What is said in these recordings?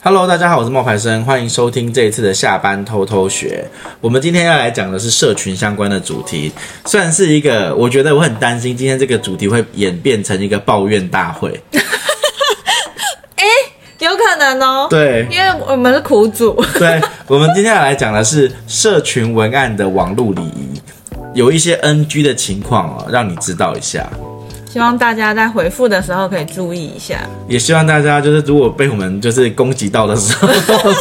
Hello，大家好，我是冒牌生，欢迎收听这一次的下班偷偷学。我们今天要来讲的是社群相关的主题，算是一个，我觉得我很担心今天这个主题会演变成一个抱怨大会。哎、欸，有可能哦。对，因为我们是苦主。对，我们今天要来讲的是社群文案的网络礼仪，有一些 NG 的情况哦，让你知道一下。希望大家在回复的时候可以注意一下，也希望大家就是如果被我们就是攻击到的时候，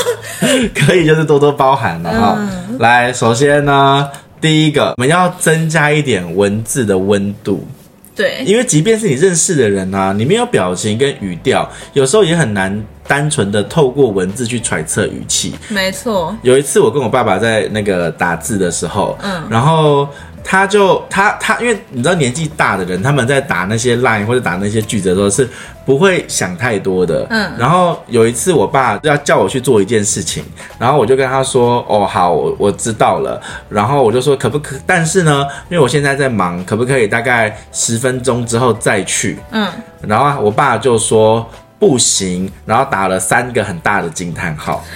可以就是多多包涵了哈。嗯、来，首先呢，第一个我们要增加一点文字的温度，对，因为即便是你认识的人啊，你没有表情跟语调，有时候也很难单纯的透过文字去揣测语气。没错，有一次我跟我爸爸在那个打字的时候，嗯，然后。他就他他，因为你知道年纪大的人，他们在打那些 line 或者打那些句子的时候是不会想太多的。嗯。然后有一次，我爸要叫我去做一件事情，然后我就跟他说：“哦，好，我我知道了。”然后我就说：“可不可？但是呢，因为我现在在忙，可不可以大概十分钟之后再去？”嗯。然后我爸就说：“不行。”然后打了三个很大的惊叹号。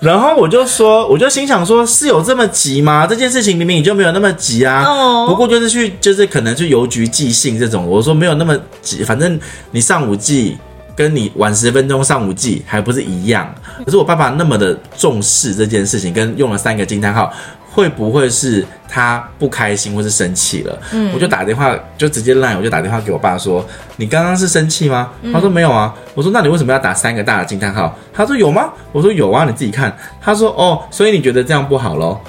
然后我就说，我就心想说，是有这么急吗？这件事情明明你就没有那么急啊。哦。不过就是去，就是可能去邮局寄信这种。我说没有那么急，反正你上午寄，跟你晚十分钟上午寄还不是一样。可是我爸爸那么的重视这件事情，跟用了三个惊叹号。会不会是他不开心或是生气了？嗯，我就打电话，就直接赖，我就打电话给我爸说：“你刚刚是生气吗？”嗯、他说：“没有啊。”我说：“那你为什么要打三个大的惊叹号？”他说：“有吗？”我说：“有啊，你自己看。”他说：“哦，所以你觉得这样不好咯？”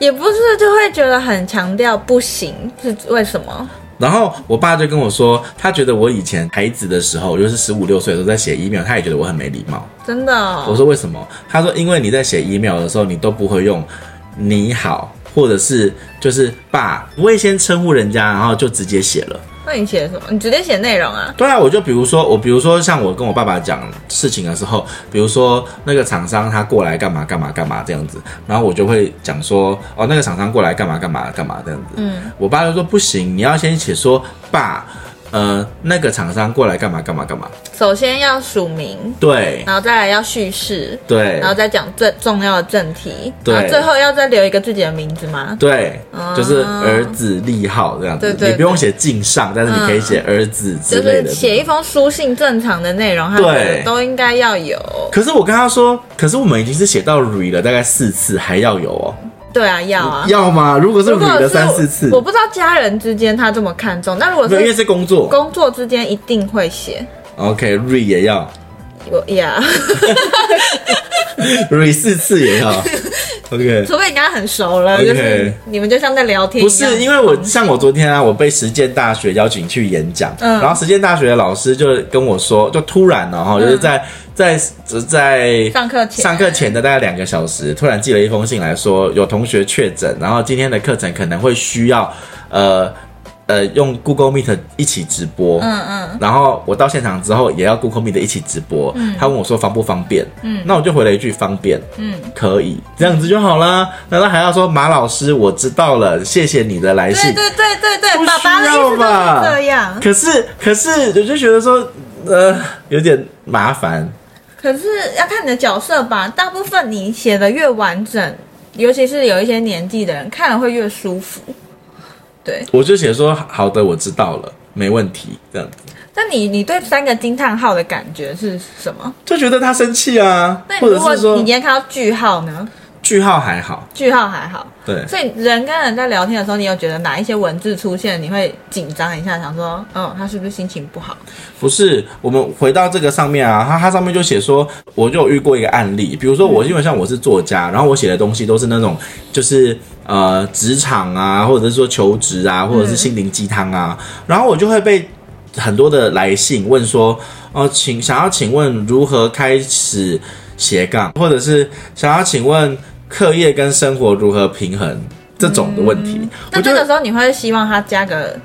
也不是，就会觉得很强调不行，是为什么？然后我爸就跟我说，他觉得我以前孩子的时候，就是十五六岁的时候在写 email，他也觉得我很没礼貌。真的、哦？我说为什么？他说：“因为你在写 email 的时候，你都不会用。”你好，或者是就是爸，不会先称呼人家，然后就直接写了。那你写什么？你直接写内容啊？对啊，我就比如说，我比如说像我跟我爸爸讲事情的时候，比如说那个厂商他过来干嘛干嘛干嘛这样子，然后我就会讲说，哦，那个厂商过来干嘛干嘛干嘛这样子。嗯，我爸就说不行，你要先写说爸。呃，那个厂商过来干嘛干嘛干嘛？首先要署名，对，然后再来要叙事，对，然后再讲最重要的正题，对，最后要再留一个自己的名字吗？对，嗯、就是儿子立号这样子，对对对，你不用写敬上，但是你可以写儿子之类的，就是写一封书信正常的内容，对，都应该要有。可是我跟他说，可是我们已经是写到 re 了，大概四次还要有哦。对啊，要啊，要吗？如果是女的三四次，我不知道家人之间他这么看重。那如果是因为是工作，工作之间一定会写。OK，re 也要。我呀，re 四次也要。OK，除非你跟他很熟了就是你们就像在聊天。不是，因为我像我昨天啊，我被实践大学邀请去演讲，嗯，然后实践大学的老师就跟我说，就突然了哈，就是在、嗯、在在，在上课前上课前的大概两个小时，突然寄了一封信来说，有同学确诊，然后今天的课程可能会需要呃。呃，用 Google Meet 一起直播，嗯嗯，然后我到现场之后也要 Google Meet 一起直播，嗯，他问我说方不方便，嗯，那我就回了一句方便，嗯，可以，这样子就好了。难道还要说马老师，我知道了，谢谢你的来信？对对对对对，不需要吧？这样。可是可是，我就觉得说，呃，有点麻烦。可是要看你的角色吧，大部分你写的越完整，尤其是有一些年纪的人，看了会越舒服。对，我就写说好的，我知道了，没问题，这样子。那你你对三个惊叹号的感觉是什么？就觉得他生气啊，那如果你今天看到句号呢？句号还好，句号还好。对，所以人跟人在聊天的时候，你有觉得哪一些文字出现，你会紧张一下，想说，嗯，他是不是心情不好？不是，我们回到这个上面啊，他他上面就写说，我就有遇过一个案例，比如说我，基本上我是作家，然后我写的东西都是那种，就是呃，职场啊，或者是说求职啊，或者是心灵鸡汤啊，嗯、然后我就会被很多的来信问说，哦、呃，请想要请问如何开始斜杠，或者是想要请问。课业跟生活如何平衡这种的问题？那这个时候你会希望他加个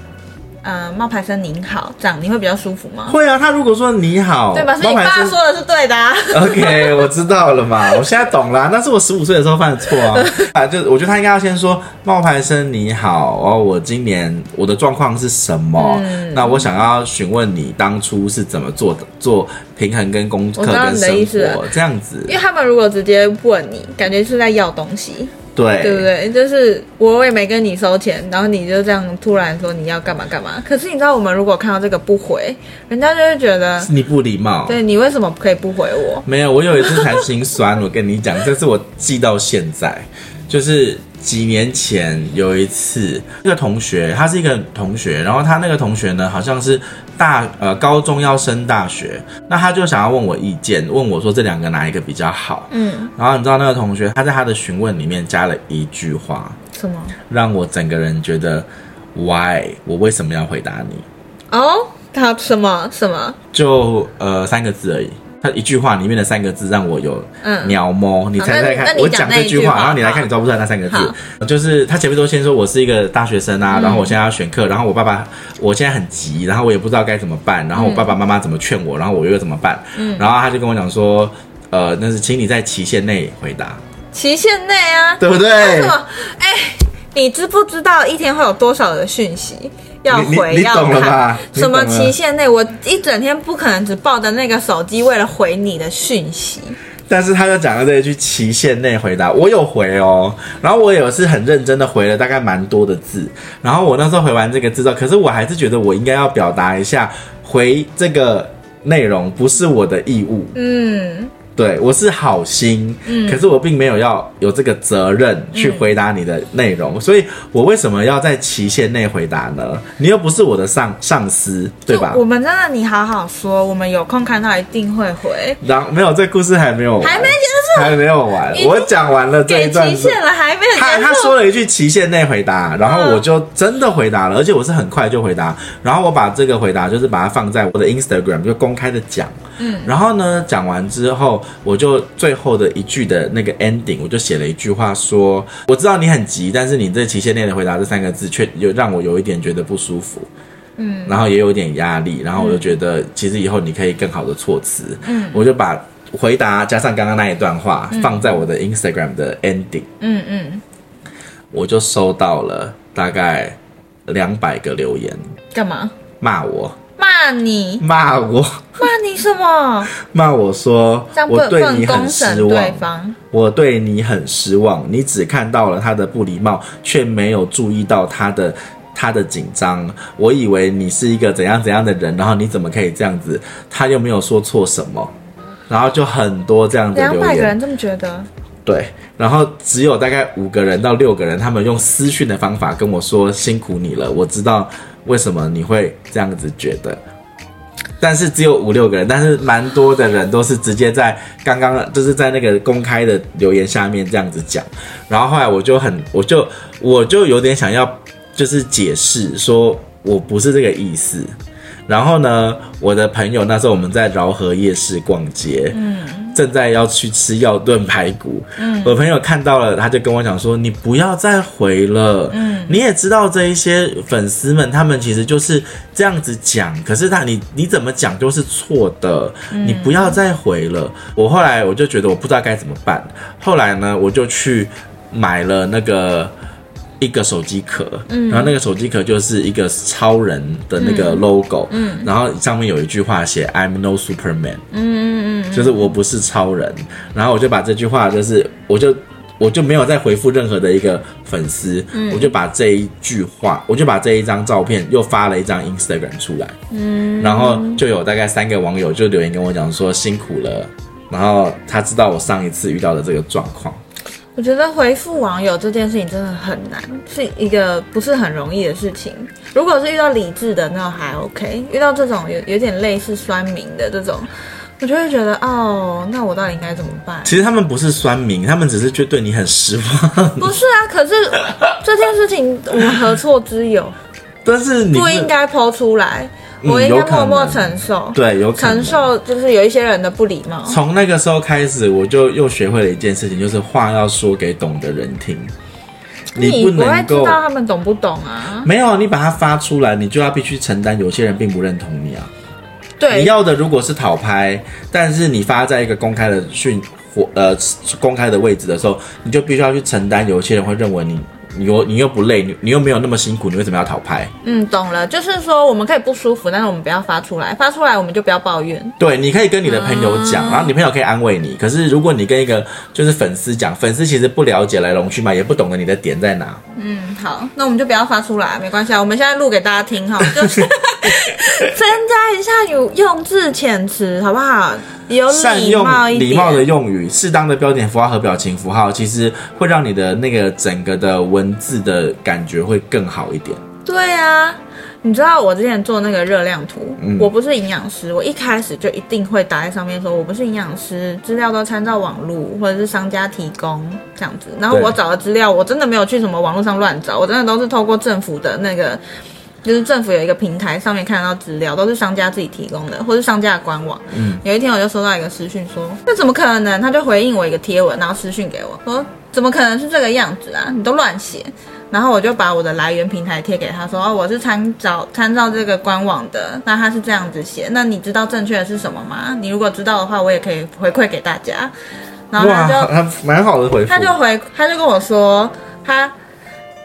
呃冒牌生您好，这样你会比较舒服吗？会啊，他如果说你好，对吧？你爸说的是对的啊。OK，我知道了嘛，我现在懂了，那是我十五岁的时候犯的错啊。啊，就我觉得他应该要先说冒牌生你好，哦，我今年我的状况是什么？嗯、那我想要询问你当初是怎么做的，做平衡跟功课跟生活这样子。因为他们如果直接问你，感觉是在要东西。对，对不对？就是我也没跟你收钱，然后你就这样突然说你要干嘛干嘛。可是你知道，我们如果看到这个不回，人家就会觉得你不礼貌。对，你为什么可以不回我？没有，我有一次才心酸，我跟你讲，这是我记到现在，就是。几年前有一次，一个同学，他是一个同学，然后他那个同学呢，好像是大呃高中要升大学，那他就想要问我意见，问我说这两个哪一个比较好？嗯，然后你知道那个同学他在他的询问里面加了一句话，什么？让我整个人觉得 Why？我为什么要回答你？哦，他什么什么？就呃三个字而已。他一句话里面的三个字让我有鸟摸，嗯、你猜猜看，我讲这句话，然后你来看，你抓不出来那三个字，就是他前面都先说我是一个大学生啊，嗯、然后我现在要选课，然后我爸爸我现在很急，然后我也不知道该怎么办，然后我爸爸妈妈怎么劝我，然后我又怎么办？嗯，然后他就跟我讲说，呃，那是请你在期限内回答，期限内啊，对不对？哎、啊，你知不知道一天会有多少的讯息？要回要看 什么期限内？我一整天不可能只抱着那个手机为了回你的讯息。但是他就讲了这一句期限内回答，我有回哦，然后我也是很认真的回了大概蛮多的字。然后我那时候回完这个字之后，可是我还是觉得我应该要表达一下，回这个内容不是我的义务。嗯。对，我是好心，嗯，可是我并没有要有这个责任去回答你的内容，嗯、所以我为什么要在期限内回答呢？你又不是我的上上司，对吧？我们真的，你好好说，我们有空看到一定会回。然后没有，这故事还没有完，还没结束，还没有完。我讲完了这一段，期限了还没有。他他说了一句期限内回答，然后我就真的回答了，而且我是很快就回答。然后我把这个回答就是把它放在我的 Instagram 就公开的讲，嗯，然后呢讲完之后。我就最后的一句的那个 ending，我就写了一句话说：“我知道你很急，但是你这期限内的回答这三个字，却有让我有一点觉得不舒服，嗯，然后也有点压力，然后我就觉得其实以后你可以更好的措辞，嗯，我就把回答加上刚刚那一段话放在我的 Instagram 的 ending，嗯嗯，我就收到了大概两百个留言，干嘛？骂我。”骂你，骂我，骂你什么？骂我说我对你很失望，对方我对你很失望。你只看到了他的不礼貌，却没有注意到他的他的紧张。我以为你是一个怎样怎样的人，然后你怎么可以这样子？他又没有说错什么，然后就很多这样的留言。两百个人这么觉得？对，然后只有大概五个人到六个人，他们用私讯的方法跟我说辛苦你了，我知道。为什么你会这样子觉得？但是只有五六个人，但是蛮多的人都是直接在刚刚就是在那个公开的留言下面这样子讲。然后后来我就很，我就我就有点想要就是解释说我不是这个意思。然后呢，我的朋友那时候我们在饶河夜市逛街，嗯，正在要去吃药炖排骨，嗯，我朋友看到了，他就跟我讲说：“你不要再回了，嗯，你也知道这一些粉丝们，他们其实就是这样子讲，可是他你你怎么讲都是错的，你不要再回了。”我后来我就觉得我不知道该怎么办，后来呢，我就去买了那个。一个手机壳，嗯，然后那个手机壳就是一个超人的那个 logo，嗯，嗯，然后上面有一句话写 I'm no Superman，嗯嗯嗯，就是我不是超人，然后我就把这句话就是我就我就没有再回复任何的一个粉丝，嗯，我就把这一句话，我就把这一张照片又发了一张 Instagram 出来，嗯，然后就有大概三个网友就留言跟我讲说辛苦了，然后他知道我上一次遇到的这个状况。我觉得回复网友这件事情真的很难，是一个不是很容易的事情。如果是遇到理智的，那还 OK；遇到这种有有点类似酸民的这种，我就会觉得哦，那我到底应该怎么办？其实他们不是酸民，他们只是觉得对你很失望。不是啊，可是这件事情我们何错之有？但是你不应该抛出来。我应该默默承受，嗯、对，有承受，就是有一些人的不礼貌。从那个时候开始，我就又学会了一件事情，就是话要说给懂的人听。你不能够知道他们懂不懂啊？没有，你把它发出来，你就要必须承担，有些人并不认同你啊。对，你要的如果是讨拍，但是你发在一个公开的讯或呃公开的位置的时候，你就必须要去承担，有些人会认为你。你又你又不累，你你又没有那么辛苦，你为什么要讨拍？嗯，懂了，就是说我们可以不舒服，但是我们不要发出来，发出来我们就不要抱怨。对，你可以跟你的朋友讲，嗯、然后你朋友可以安慰你。可是如果你跟一个就是粉丝讲，粉丝其实不了解来龙去脉，也不懂得你的点在哪。嗯，好，那我们就不要发出来，没关系啊。我们现在录给大家听哈，就是 增加一下有用字遣词，好不好？有礼貌善用礼貌的用语，适当的标点符号和表情符号，其实会让你的那个整个的文字的感觉会更好一点。对啊，你知道我之前做那个热量图，嗯、我不是营养师，我一开始就一定会打在上面说，我不是营养师，资料都参照网络或者是商家提供这样子。然后我找的资料，我真的没有去什么网络上乱找，我真的都是透过政府的那个。就是政府有一个平台，上面看得到资料，都是商家自己提供的，或是商家的官网。嗯，有一天我就收到一个私讯说，那怎么可能？他就回应我一个贴文，然后私讯给我说，怎么可能是这个样子啊？你都乱写。然后我就把我的来源平台贴给他说，哦，我是参照参照这个官网的，那他是这样子写，那你知道正确的是什么吗？你如果知道的话，我也可以回馈给大家。然后他就他蛮好的回复，他就回他就跟我说他。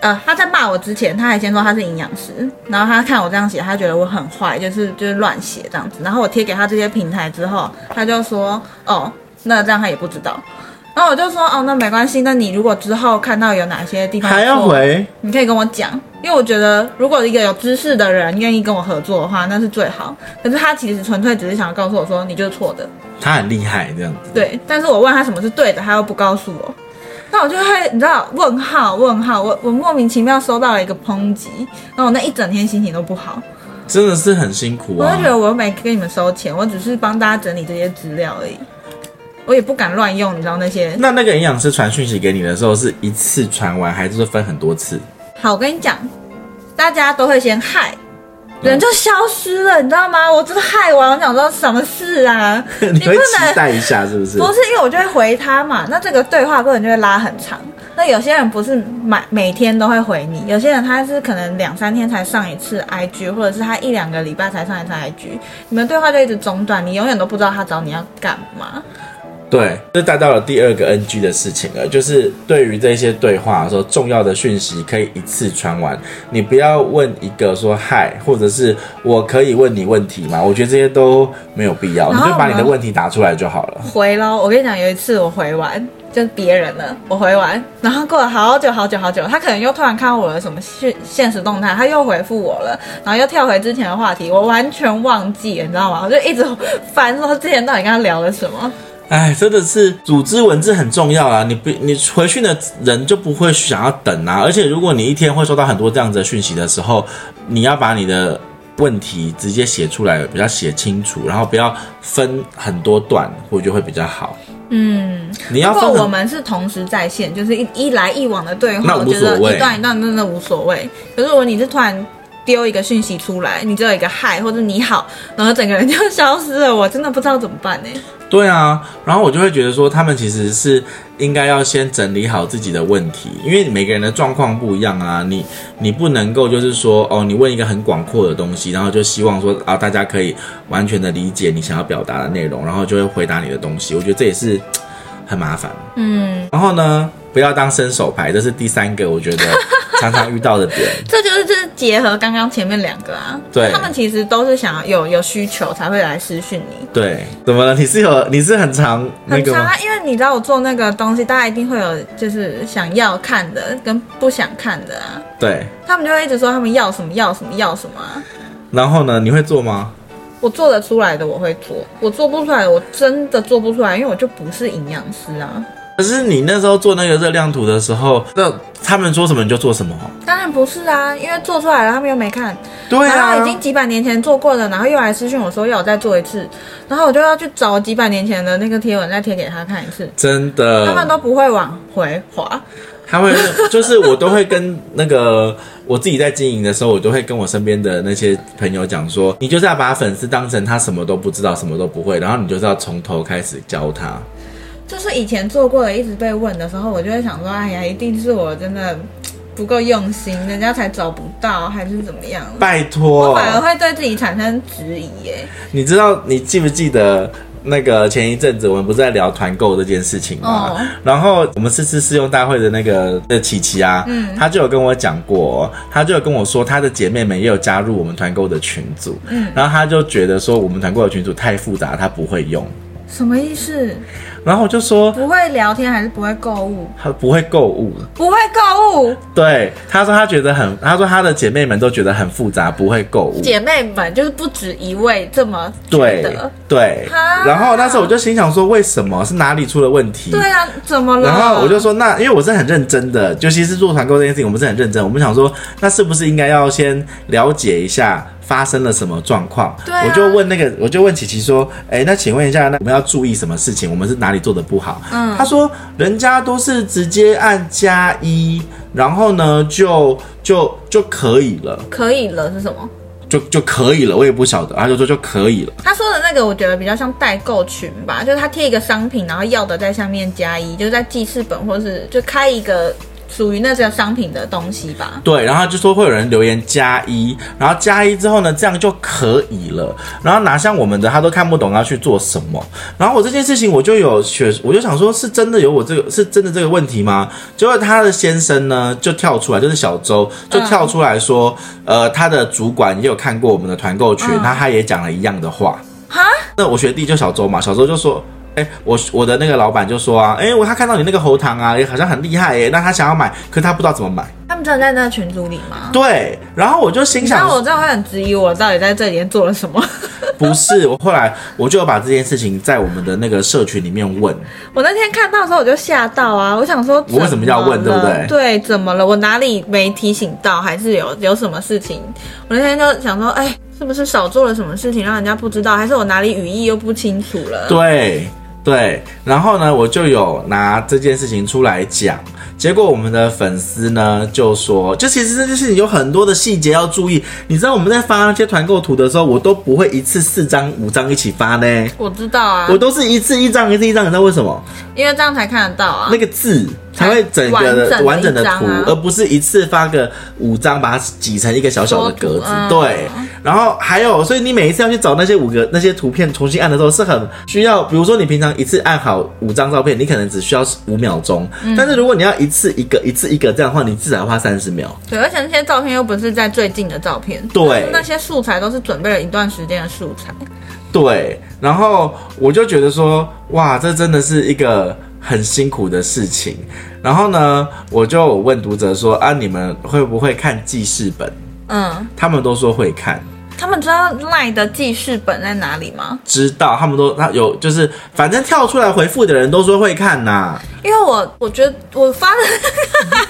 呃，他在骂我之前，他还先说他是营养师，然后他看我这样写，他觉得我很坏，就是就是乱写这样子。然后我贴给他这些平台之后，他就说，哦，那这样他也不知道。然后我就说，哦，那没关系。那你如果之后看到有哪些地方还要回，你可以跟我讲，因为我觉得如果一个有知识的人愿意跟我合作的话，那是最好。可是他其实纯粹只是想要告诉我说，你就是错的。他很厉害这样子。对，但是我问他什么是对的，他又不告诉我。那我就会，你知道，问号问号，我我莫名其妙收到了一个抨击，然后我那一整天心情都不好，真的是很辛苦啊。我就觉得我又没跟你们收钱，我只是帮大家整理这些资料而已，我也不敢乱用，你知道那些。那那个营养师传讯息给你的时候，是一次传完，还是说分很多次？好，我跟你讲，大家都会先嗨。人就消失了，你知道吗？我真的害完，我想说什么事啊？你会期待一下是不是？不是，因为我就会回他嘛。那这个对话过程就会拉很长。那有些人不是每每天都会回你，有些人他是可能两三天才上一次 IG，或者是他一两个礼拜才上一次 IG，你们对话就一直中断，你永远都不知道他找你要干嘛。对，这带到了第二个 NG 的事情了，就是对于这些对话说重要的讯息可以一次传完，你不要问一个说嗨，或者是我可以问你问题吗？我觉得这些都没有必要，你就把你的问题打出来就好了。回咯，我跟你讲，有一次我回完就别人了，我回完，然后过了好久好久好久，他可能又突然看到我的什么现现实动态，他又回复我了，然后又跳回之前的话题，我完全忘记了，你知道吗？我就一直 翻说之前到底跟他聊了什么。哎，真的是组织文字很重要啊！你不，你回讯的人就不会想要等啊。而且，如果你一天会收到很多这样子的讯息的时候，你要把你的问题直接写出来，比较写清楚，然后不要分很多段，我觉得会比较好。嗯，你要分。如果我们是同时在线，就是一一来一往的对话，我觉得一段一段真的无所谓。可是如果你是突然丢一个讯息出来，你只有一个嗨或者你好，然后整个人就消失了，我真的不知道怎么办呢？对啊，然后我就会觉得说，他们其实是应该要先整理好自己的问题，因为每个人的状况不一样啊。你你不能够就是说，哦，你问一个很广阔的东西，然后就希望说啊，大家可以完全的理解你想要表达的内容，然后就会回答你的东西。我觉得这也是很麻烦。嗯，然后呢，不要当伸手牌，这是第三个，我觉得。常常遇到的点，这就是就是结合刚刚前面两个啊，对，他们其实都是想要有有需求才会来私讯你。对，怎么了？你是有你是很常那个吗？很常啊，因为你知道我做那个东西，大家一定会有就是想要看的跟不想看的啊。对，他们就会一直说他们要什么要什么要什么啊。然后呢，你会做吗？我做得出来的我会做，我做不出来的我真的做不出来，因为我就不是营养师啊。可是你那时候做那个热量图的时候，那他们说什么你就做什么？当然不是啊，因为做出来了，他们又没看。对啊。然后已经几百年前做过了，然后又来私讯我说要我再做一次，然后我就要去找几百年前的那个贴文再贴给他看一次。真的。他们都不会往回滑。他会，就是我都会跟那个我自己在经营的时候，我都会跟我身边的那些朋友讲说，你就是要把粉丝当成他什么都不知道，什么都不会，然后你就是要从头开始教他。就是以前做过的，一直被问的时候，我就会想说，哎呀，一定是我真的不够用心，人家才找不到，还是怎么样？拜托，我反而会对自己产生质疑耶。你知道，你记不记得？那个前一阵子我们不是在聊团购这件事情吗？Oh. 然后我们这次试用大会的那个的琪琪啊，嗯，他就有跟我讲过，他就有跟我说，他的姐妹们也有加入我们团购的群组，嗯，然后他就觉得说我们团购的群组太复杂，他不会用。什么意思？然后我就说不会聊天还是不会购物？他不会购物，不会购物。对，他说他觉得很，他说他的姐妹们都觉得很复杂，不会购物。姐妹们就是不止一位这么觉得。对对。然后那时候我就心想说，为什么是哪里出了问题？对啊，怎么了？然后我就说，那因为我是很认真的，尤其是做团购这件事情，我们是很认真。我们想说，那是不是应该要先了解一下？发生了什么状况？对、啊，我就问那个，我就问琪琪说：“哎、欸，那请问一下，那我们要注意什么事情？我们是哪里做的不好？”嗯，他说：“人家都是直接按加一，然后呢，就就就可以了。可以了是什么？就就可以了，我也不晓得。他就说就可以了。他说的那个，我觉得比较像代购群吧，就是他贴一个商品，然后要的在下面加一，就是在记事本或是就开一个。”属于那些商品的东西吧。对，然后就说会有人留言加一，然后加一之后呢，这样就可以了。然后哪像我们的，他都看不懂要去做什么。然后我这件事情我就有学，我就想说，是真的有我这个，是真的这个问题吗？结果他的先生呢就跳出来，就是小周就跳出来说，嗯、呃，他的主管也有看过我们的团购群，那、嗯、他也讲了一样的话。哈？那我学弟就小周嘛，小周就说。哎、欸，我我的那个老板就说啊，哎、欸，我他看到你那个喉糖啊，也好像很厉害哎，那他想要买，可是他不知道怎么买。他们真的在那个群组里吗？对，然后我就心想，那我这样会很质疑我到底在这里面做了什么？不是，我后来我就把这件事情在我们的那个社群里面问。我那天看到的时候我就吓到啊，我想说，我为什么要问，对不对？对，怎么了？我哪里没提醒到，还是有有什么事情？我那天就想说，哎，是不是少做了什么事情让人家不知道，还是我哪里语义又不清楚了？对。对，然后呢，我就有拿这件事情出来讲，结果我们的粉丝呢就说，就其实这件事情有很多的细节要注意。你知道我们在发那些团购图的时候，我都不会一次四张五张一起发呢。我知道啊，我都是一次一张一次一张，你知道为什么？因为这样才看得到啊，那个字。才会整个的完整的图，啊，而不是一次发个五张，把它挤成一个小小的格子。嗯、对，然后还有，所以你每一次要去找那些五个那些图片重新按的时候，是很需要。比如说你平常一次按好五张照片，你可能只需要五秒钟，嗯，但是如果你要一次一个一次一个这样的话，你至少要花三十秒。对，而且那些照片又不是在最近的照片，对，那些素材都是准备了一段时间的素材。对，然后我就觉得说，哇，这真的是一个。很辛苦的事情，然后呢，我就问读者说啊，你们会不会看记事本？嗯，他们都说会看。他们知道 LINE 的记事本在哪里吗？知道，他们都他有，就是反正跳出来回复的人都说会看呐、啊。因为我我觉得我发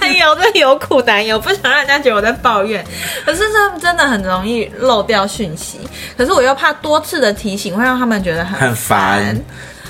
的有的有苦难言，不想让人家觉得我在抱怨。可是这真的很容易漏掉讯息，可是我又怕多次的提醒会让他们觉得很很烦。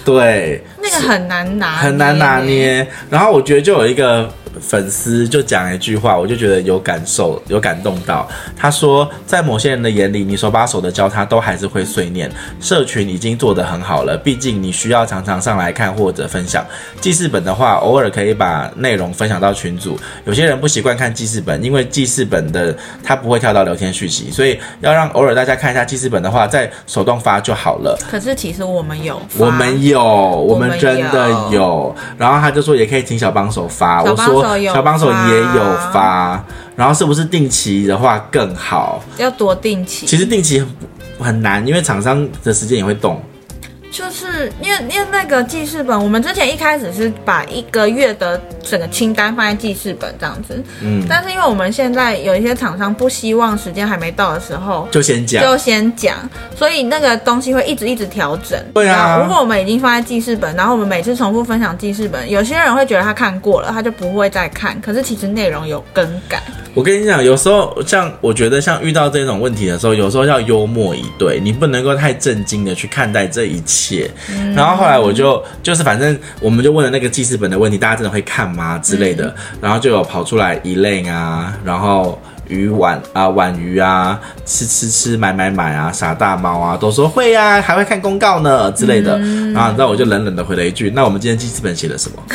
对，那个很难拿，很难拿捏。然后我觉得就有一个。粉丝就讲一句话，我就觉得有感受，有感动到。他说，在某些人的眼里，你手把手的教他，都还是会碎念。社群已经做得很好了，毕竟你需要常常上来看或者分享。记事本的话，偶尔可以把内容分享到群组。有些人不习惯看记事本，因为记事本的他不会跳到聊天讯息，所以要让偶尔大家看一下记事本的话，再手动发就好了。可是其实我们有，我们有，我们真的有。然后他就说，也可以请小帮手发。我说。小帮手也有发，然后是不是定期的话更好？要多定期？其实定期很很难，因为厂商的时间也会动。就是因为因为那个记事本，我们之前一开始是把一个月的整个清单放在记事本这样子，嗯，但是因为我们现在有一些厂商不希望时间还没到的时候就先讲，就先讲，所以那个东西会一直一直调整。对啊，如果我们已经放在记事本，然后我们每次重复分享记事本，有些人会觉得他看过了，他就不会再看，可是其实内容有更改。我跟你讲，有时候像我觉得像遇到这种问题的时候，有时候要幽默以对，你不能够太震惊的去看待这一切。嗯、然后后来我就就是反正我们就问了那个记事本的问题，大家真的会看吗之类的，嗯、然后就有跑出来 Elaine 啊，然后鱼婉啊婉鱼啊，吃吃吃买买买啊，傻大猫啊都说会啊，还会看公告呢之类的。嗯、然后你知道我就冷冷的回了一句：那我们今天记事本写了什么？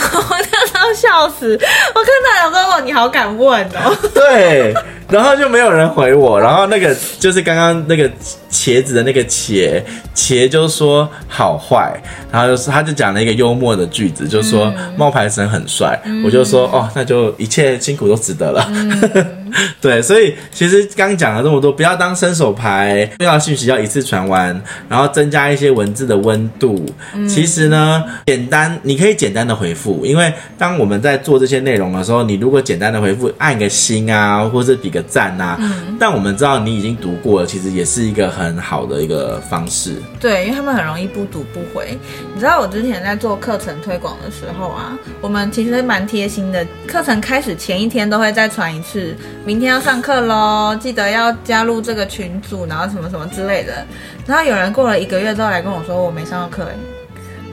要笑死！我看到有说，你好敢问哦。对。然后就没有人回我，然后那个就是刚刚那个茄子的那个茄茄就说好坏，然后就是他就讲了一个幽默的句子，就说冒牌神很帅，嗯、我就说哦，那就一切辛苦都值得了。嗯 对，所以其实刚讲了这么多，不要当伸手牌，重要信息要一次传完，然后增加一些文字的温度。嗯、其实呢，简单你可以简单的回复，因为当我们在做这些内容的时候，你如果简单的回复，按个心啊，或者比个赞啊，嗯、但我们知道你已经读过了，其实也是一个很好的一个方式。对，因为他们很容易不读不回。你知道我之前在做课程推广的时候啊，我们其实蛮贴心的，课程开始前一天都会再传一次。明天要上课喽，记得要加入这个群组，然后什么什么之类的。然后有人过了一个月之后来跟我说，我没上过课，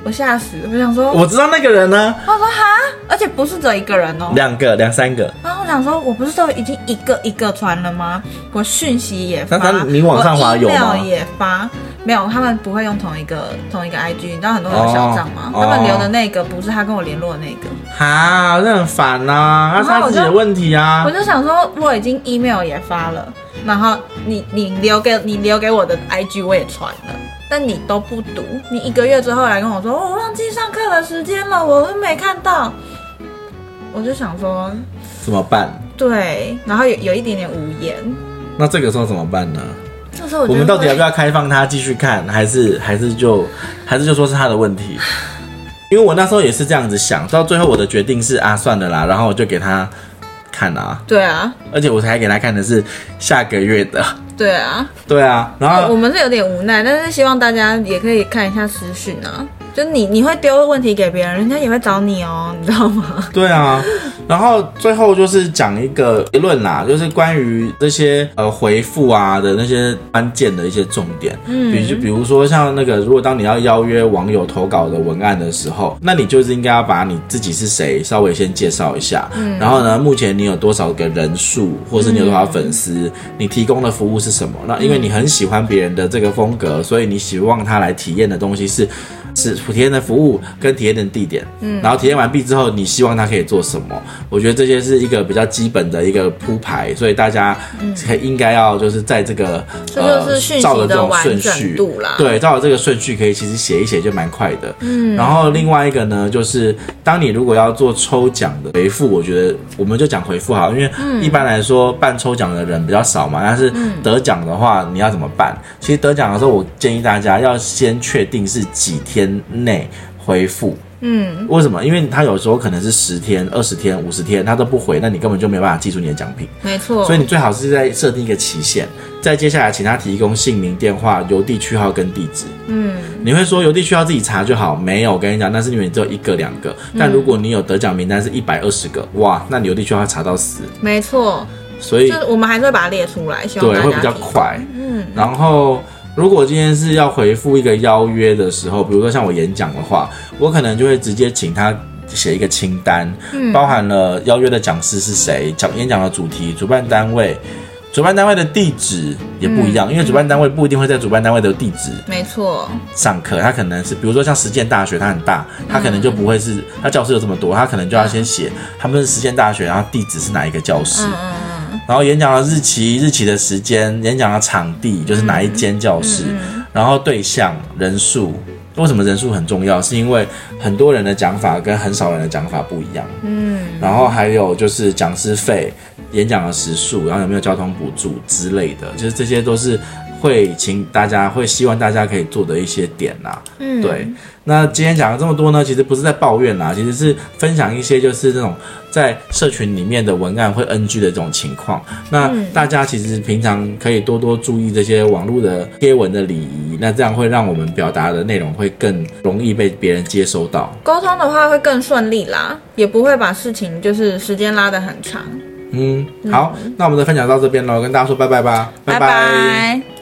我吓死，我想说，我知道那个人呢。他说哈，而且不是只有一个人哦，两个、两三个。然后我想说，我不是都已经一个一个传了吗？我讯息也发，你往上滑有吗？也发，没有，他们不会用同一个同一个 IG，你知道很多人有小账吗？哦、他们留的那个不是他跟我联络的那个。哈，这很烦呐、啊，那是他自己的问题啊。我就想说，我已经 email 也发了，然后你你留给你留给我的 IG 我也传了，但你都不读，你一个月之后来跟我说，我忘记上课的时间了，我都没看到。我就想说，怎么办？对，然后有有一点点无言。那这个时候怎么办呢？这时候我，我们到底要不要开放他继续看，还是还是就还是就说是他的问题？因为我那时候也是这样子想，到最后我的决定是啊，算了啦，然后我就给他看啊。对啊，而且我才给他看的是下个月的。对啊，对啊，然后我们是有点无奈，但是希望大家也可以看一下私讯啊。就你你会丢问题给别人，人家也会找你哦，你知道吗？对啊，然后最后就是讲一个结论啦，就是关于这些呃回复啊的那些关键的一些重点，嗯，比就比如说像那个，如果当你要邀约网友投稿的文案的时候，那你就是应该要把你自己是谁稍微先介绍一下，嗯，然后呢，目前你有多少个人数，或是你有多少粉丝，嗯，你提供的服务是什么？那因为你很喜欢别人的这个风格，所以你希望他来体验的东西是。是体验的服务跟体验的地点，嗯，然后体验完毕之后，你希望他可以做什么？我觉得这些是一个比较基本的一个铺排，所以大家应该要就是在这个呃照着这种顺序，对，照着这个顺序可以其实写一写就蛮快的，嗯。然后另外一个呢，就是当你如果要做抽奖的回复，我觉得我们就讲回复好，因为一般来说办抽奖的人比较少嘛，但是得奖的话你要怎么办？其实得奖的时候，我建议大家要先确定是几天。内回复，嗯，为什么？因为他有时候可能是十天、二十天、五十天，他都不回，那你根本就没办法记住你的奖品。没错，所以你最好是在设定一个期限，在接下来请他提供姓名、电话、邮递区号跟地址。嗯，你会说邮递区号自己查就好？没有，我跟你讲，那是因为你只有一个、两个。但如果你有得奖名单是一百二十个，哇，那你邮递区号查到死。没错，所以我们还是会把它列出来，希望对会比较快。嗯，然后。如果今天是要回复一个邀约的时候，比如说像我演讲的话，我可能就会直接请他写一个清单，嗯，包含了邀约的讲师是谁，讲演讲的主题，主办单位，主办单位的地址也不一样，嗯，因为主办单位不一定会在主办单位的地址，没错，上课他可能是，比如说像实践大学，它很大，他可能就不会是，他教室有这么多，他可能就要先写他们是实践大学，然后地址是哪一个教室。嗯然后演讲的日期、日期的时间、演讲的场地就是哪一间教室，然后对象、人数，为什么人数很重要？是因为很多人的讲法跟很少人的讲法不一样。嗯，然后还有就是讲师费、演讲的时数，然后有没有交通补助之类的，就是这些都是。会请大家，会希望大家可以做的一些点呐，嗯，对。那今天讲了这么多呢，其实不是在抱怨啦，其实是分享一些就是这种在社群里面的文案会 NG 的这种情况。那大家其实平常可以多多注意这些网络的贴文的礼仪，那这样会让我们表达的内容会更容易被别人接收到。沟通的话会更顺利啦，也不会把事情就是时间拉得很长。嗯，好，嗯，那我们的分享到这边喽，跟大家说拜拜吧，拜拜。拜拜。